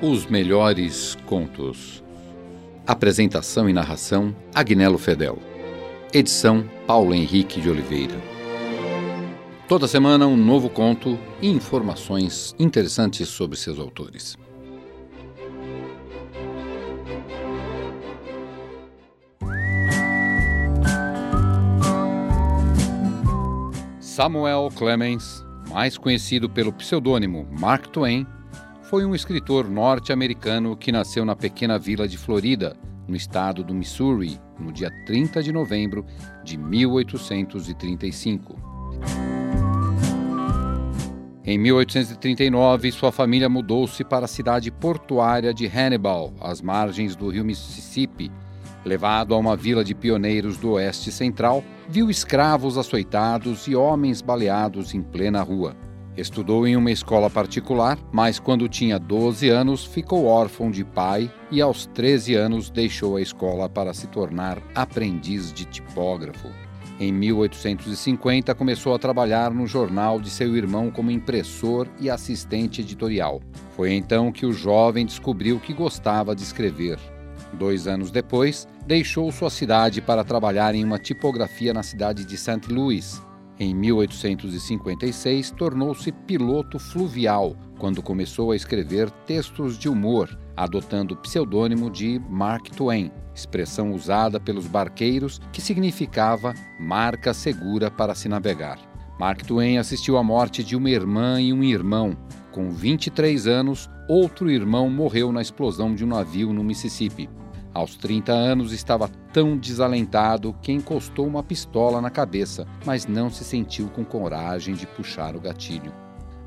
Os melhores contos. Apresentação e narração: Agnello Fedel. Edição: Paulo Henrique de Oliveira. Toda semana um novo conto e informações interessantes sobre seus autores. Samuel Clemens, mais conhecido pelo pseudônimo Mark Twain, foi um escritor norte-americano que nasceu na pequena vila de Florida, no estado do Missouri, no dia 30 de novembro de 1835. Em 1839, sua família mudou-se para a cidade portuária de Hannibal, às margens do rio Mississippi, Levado a uma vila de pioneiros do Oeste Central, viu escravos açoitados e homens baleados em plena rua. Estudou em uma escola particular, mas quando tinha 12 anos ficou órfão de pai e aos 13 anos deixou a escola para se tornar aprendiz de tipógrafo. Em 1850 começou a trabalhar no jornal de seu irmão como impressor e assistente editorial. Foi então que o jovem descobriu que gostava de escrever. Dois anos depois, deixou sua cidade para trabalhar em uma tipografia na cidade de St. Louis. Em 1856, tornou-se piloto fluvial quando começou a escrever textos de humor, adotando o pseudônimo de Mark Twain, expressão usada pelos barqueiros que significava marca segura para se navegar. Mark Twain assistiu à morte de uma irmã e um irmão. Com 23 anos, outro irmão morreu na explosão de um navio no Mississippi. Aos 30 anos estava tão desalentado que encostou uma pistola na cabeça, mas não se sentiu com coragem de puxar o gatilho.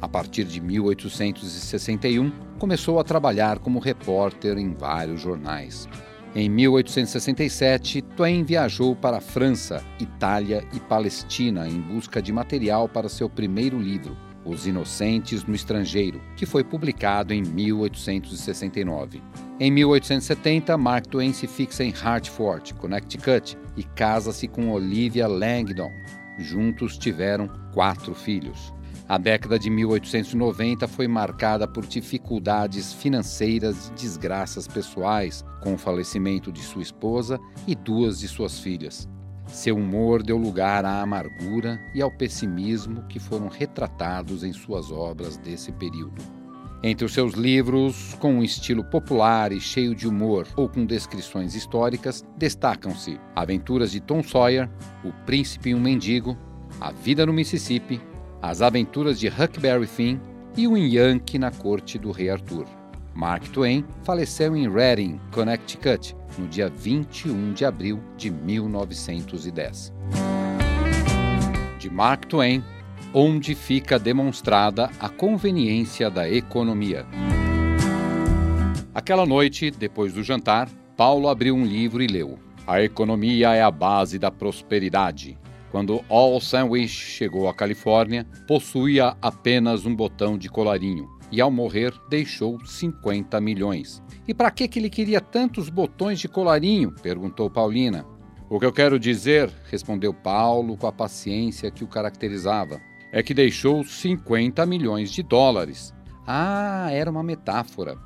A partir de 1861, começou a trabalhar como repórter em vários jornais. Em 1867, Twain viajou para a França, Itália e Palestina em busca de material para seu primeiro livro, Os Inocentes no Estrangeiro, que foi publicado em 1869. Em 1870, Mark Twain se fixa em Hartford, Connecticut, e casa-se com Olivia Langdon. Juntos tiveram quatro filhos. A década de 1890 foi marcada por dificuldades financeiras e desgraças pessoais, com o falecimento de sua esposa e duas de suas filhas. Seu humor deu lugar à amargura e ao pessimismo que foram retratados em suas obras desse período. Entre os seus livros, com um estilo popular e cheio de humor ou com descrições históricas, destacam-se Aventuras de Tom Sawyer, O Príncipe e um Mendigo, A Vida no Mississippi, As Aventuras de Huckleberry Finn e Um Yankee na Corte do Rei Arthur. Mark Twain faleceu em Reading, Connecticut, no dia 21 de abril de 1910. De Mark Twain, onde fica demonstrada a conveniência da economia. Aquela noite, depois do jantar, Paulo abriu um livro e leu: A economia é a base da prosperidade. Quando All Sandwich chegou à Califórnia, possuía apenas um botão de colarinho e, ao morrer, deixou 50 milhões. E para que, que ele queria tantos botões de colarinho? perguntou Paulina. O que eu quero dizer, respondeu Paulo com a paciência que o caracterizava, é que deixou 50 milhões de dólares. Ah, era uma metáfora.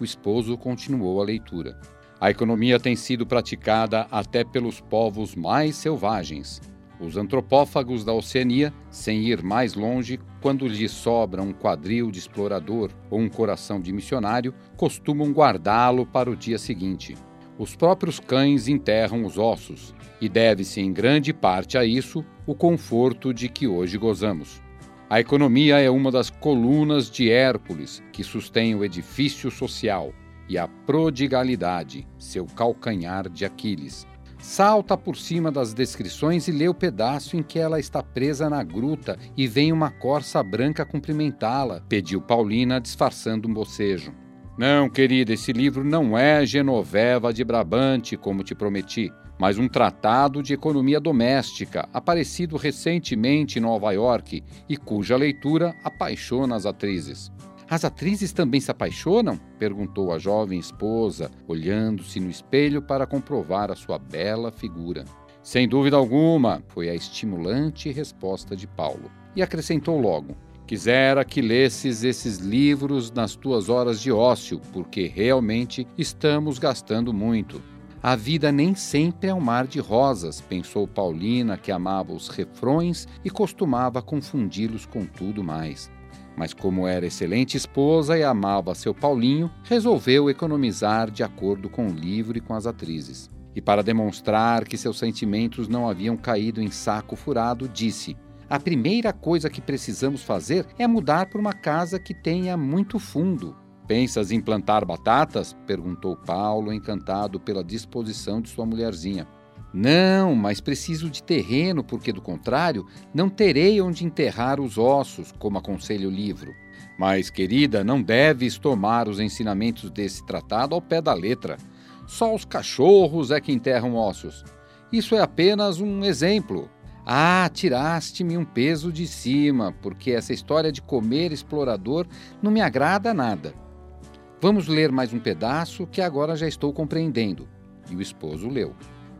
O esposo continuou a leitura. A economia tem sido praticada até pelos povos mais selvagens. Os antropófagos da Oceania, sem ir mais longe, quando lhes sobra um quadril de explorador ou um coração de missionário, costumam guardá-lo para o dia seguinte. Os próprios cães enterram os ossos, e deve-se em grande parte a isso o conforto de que hoje gozamos. A economia é uma das colunas de Hércules que sustém o edifício social, e a prodigalidade, seu calcanhar de Aquiles. Salta por cima das descrições e lê o pedaço em que ela está presa na gruta e vem uma corça branca cumprimentá-la, pediu Paulina, disfarçando um bocejo. Não, querida, esse livro não é Genoveva de Brabante, como te prometi, mas um tratado de economia doméstica, aparecido recentemente em Nova York e cuja leitura apaixona as atrizes. As atrizes também se apaixonam? perguntou a jovem esposa, olhando-se no espelho para comprovar a sua bela figura. Sem dúvida alguma, foi a estimulante resposta de Paulo. E acrescentou logo: Quisera que lesses esses livros nas tuas horas de ócio, porque realmente estamos gastando muito. A vida nem sempre é um mar de rosas, pensou Paulina, que amava os refrões e costumava confundi-los com tudo mais. Mas, como era excelente esposa e amava seu Paulinho, resolveu economizar de acordo com o livro e com as atrizes. E para demonstrar que seus sentimentos não haviam caído em saco furado, disse: a primeira coisa que precisamos fazer é mudar para uma casa que tenha muito fundo. Pensas em plantar batatas? perguntou Paulo, encantado pela disposição de sua mulherzinha. Não, mas preciso de terreno, porque do contrário, não terei onde enterrar os ossos, como aconselha o livro. Mas, querida, não deves tomar os ensinamentos desse tratado ao pé da letra. Só os cachorros é que enterram ossos. Isso é apenas um exemplo. Ah, tiraste-me um peso de cima, porque essa história de comer explorador não me agrada nada. Vamos ler mais um pedaço que agora já estou compreendendo. E o esposo leu.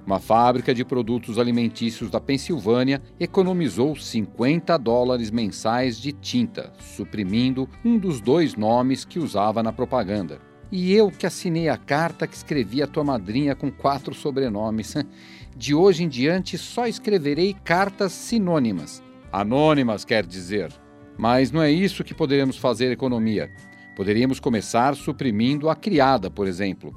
Uma fábrica de produtos alimentícios da Pensilvânia economizou 50 dólares mensais de tinta, suprimindo um dos dois nomes que usava na propaganda. E eu que assinei a carta que escrevi à tua madrinha com quatro sobrenomes. De hoje em diante só escreverei cartas sinônimas. Anônimas, quer dizer. Mas não é isso que poderemos fazer economia. Poderíamos começar suprimindo a criada, por exemplo.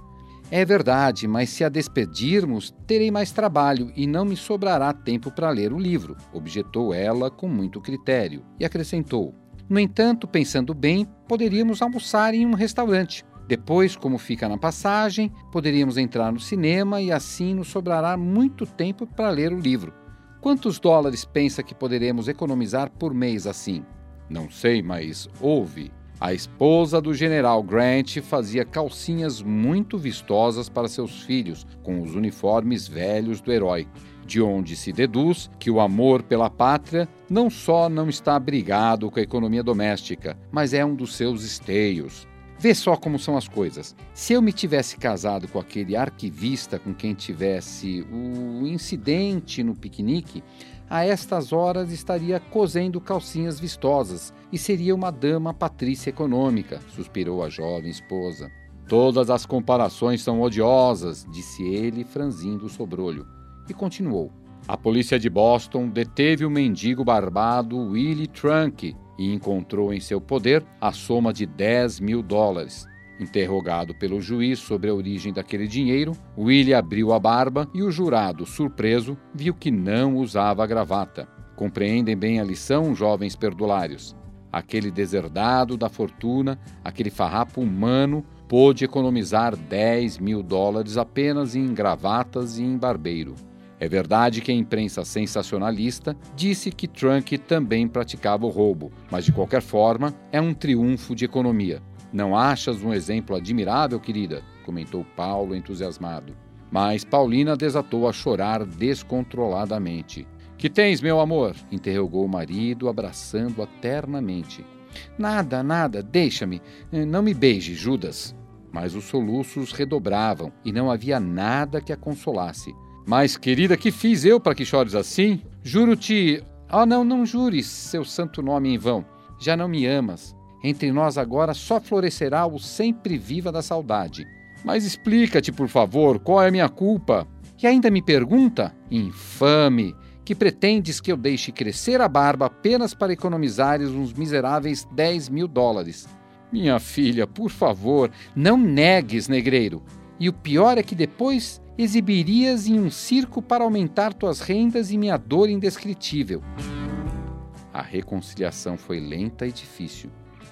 É verdade, mas se a despedirmos, terei mais trabalho e não me sobrará tempo para ler o livro, objetou ela com muito critério, e acrescentou: No entanto, pensando bem, poderíamos almoçar em um restaurante. Depois, como fica na passagem, poderíamos entrar no cinema e assim nos sobrará muito tempo para ler o livro. Quantos dólares pensa que poderemos economizar por mês assim? Não sei, mas houve. A esposa do general Grant fazia calcinhas muito vistosas para seus filhos, com os uniformes velhos do herói, de onde se deduz que o amor pela pátria não só não está abrigado com a economia doméstica, mas é um dos seus esteios. Vê só como são as coisas. Se eu me tivesse casado com aquele arquivista com quem tivesse o incidente no piquenique, a estas horas estaria cozendo calcinhas vistosas e seria uma dama patrícia econômica, suspirou a jovem esposa. Todas as comparações são odiosas, disse ele, franzindo o sobrolho. E continuou. A polícia de Boston deteve o mendigo barbado Willie Trunk, e encontrou em seu poder a soma de 10 mil dólares. Interrogado pelo juiz sobre a origem daquele dinheiro, Willie abriu a barba e o jurado, surpreso, viu que não usava gravata. Compreendem bem a lição, jovens perdulários. Aquele deserdado da fortuna, aquele farrapo humano, pôde economizar 10 mil dólares apenas em gravatas e em barbeiro. É verdade que a imprensa sensacionalista disse que Trunk também praticava o roubo, mas de qualquer forma é um triunfo de economia. Não achas um exemplo admirável, querida? comentou Paulo entusiasmado. Mas Paulina desatou a chorar descontroladamente. Que tens, meu amor? interrogou o marido, abraçando-a ternamente. Nada, nada, deixa-me. Não me beije, Judas. Mas os soluços redobravam e não havia nada que a consolasse. Mas, querida, que fiz eu para que chores assim? Juro-te. Oh, não, não jures seu santo nome em vão. Já não me amas. Entre nós agora só florescerá o sempre viva da saudade. Mas explica-te, por favor, qual é a minha culpa? E ainda me pergunta? Infame! Que pretendes que eu deixe crescer a barba apenas para economizares uns miseráveis 10 mil dólares? Minha filha, por favor, não negues, negreiro. E o pior é que depois exibirias em um circo para aumentar tuas rendas e minha dor indescritível. A reconciliação foi lenta e difícil,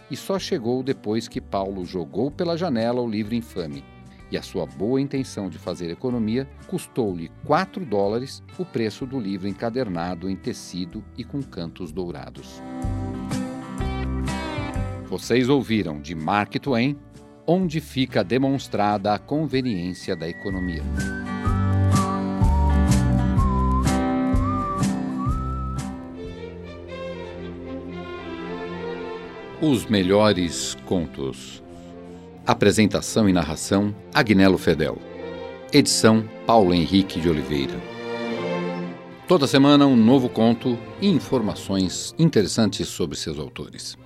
e só chegou depois que Paulo jogou pela janela o livro infame. E a sua boa intenção de fazer economia custou-lhe 4 dólares o preço do livro encadernado em tecido e com cantos dourados. Vocês ouviram de Mark Twain onde fica demonstrada a conveniência da economia. Os melhores contos. Apresentação e narração: Agnello Fedel. Edição: Paulo Henrique de Oliveira. Toda semana um novo conto e informações interessantes sobre seus autores.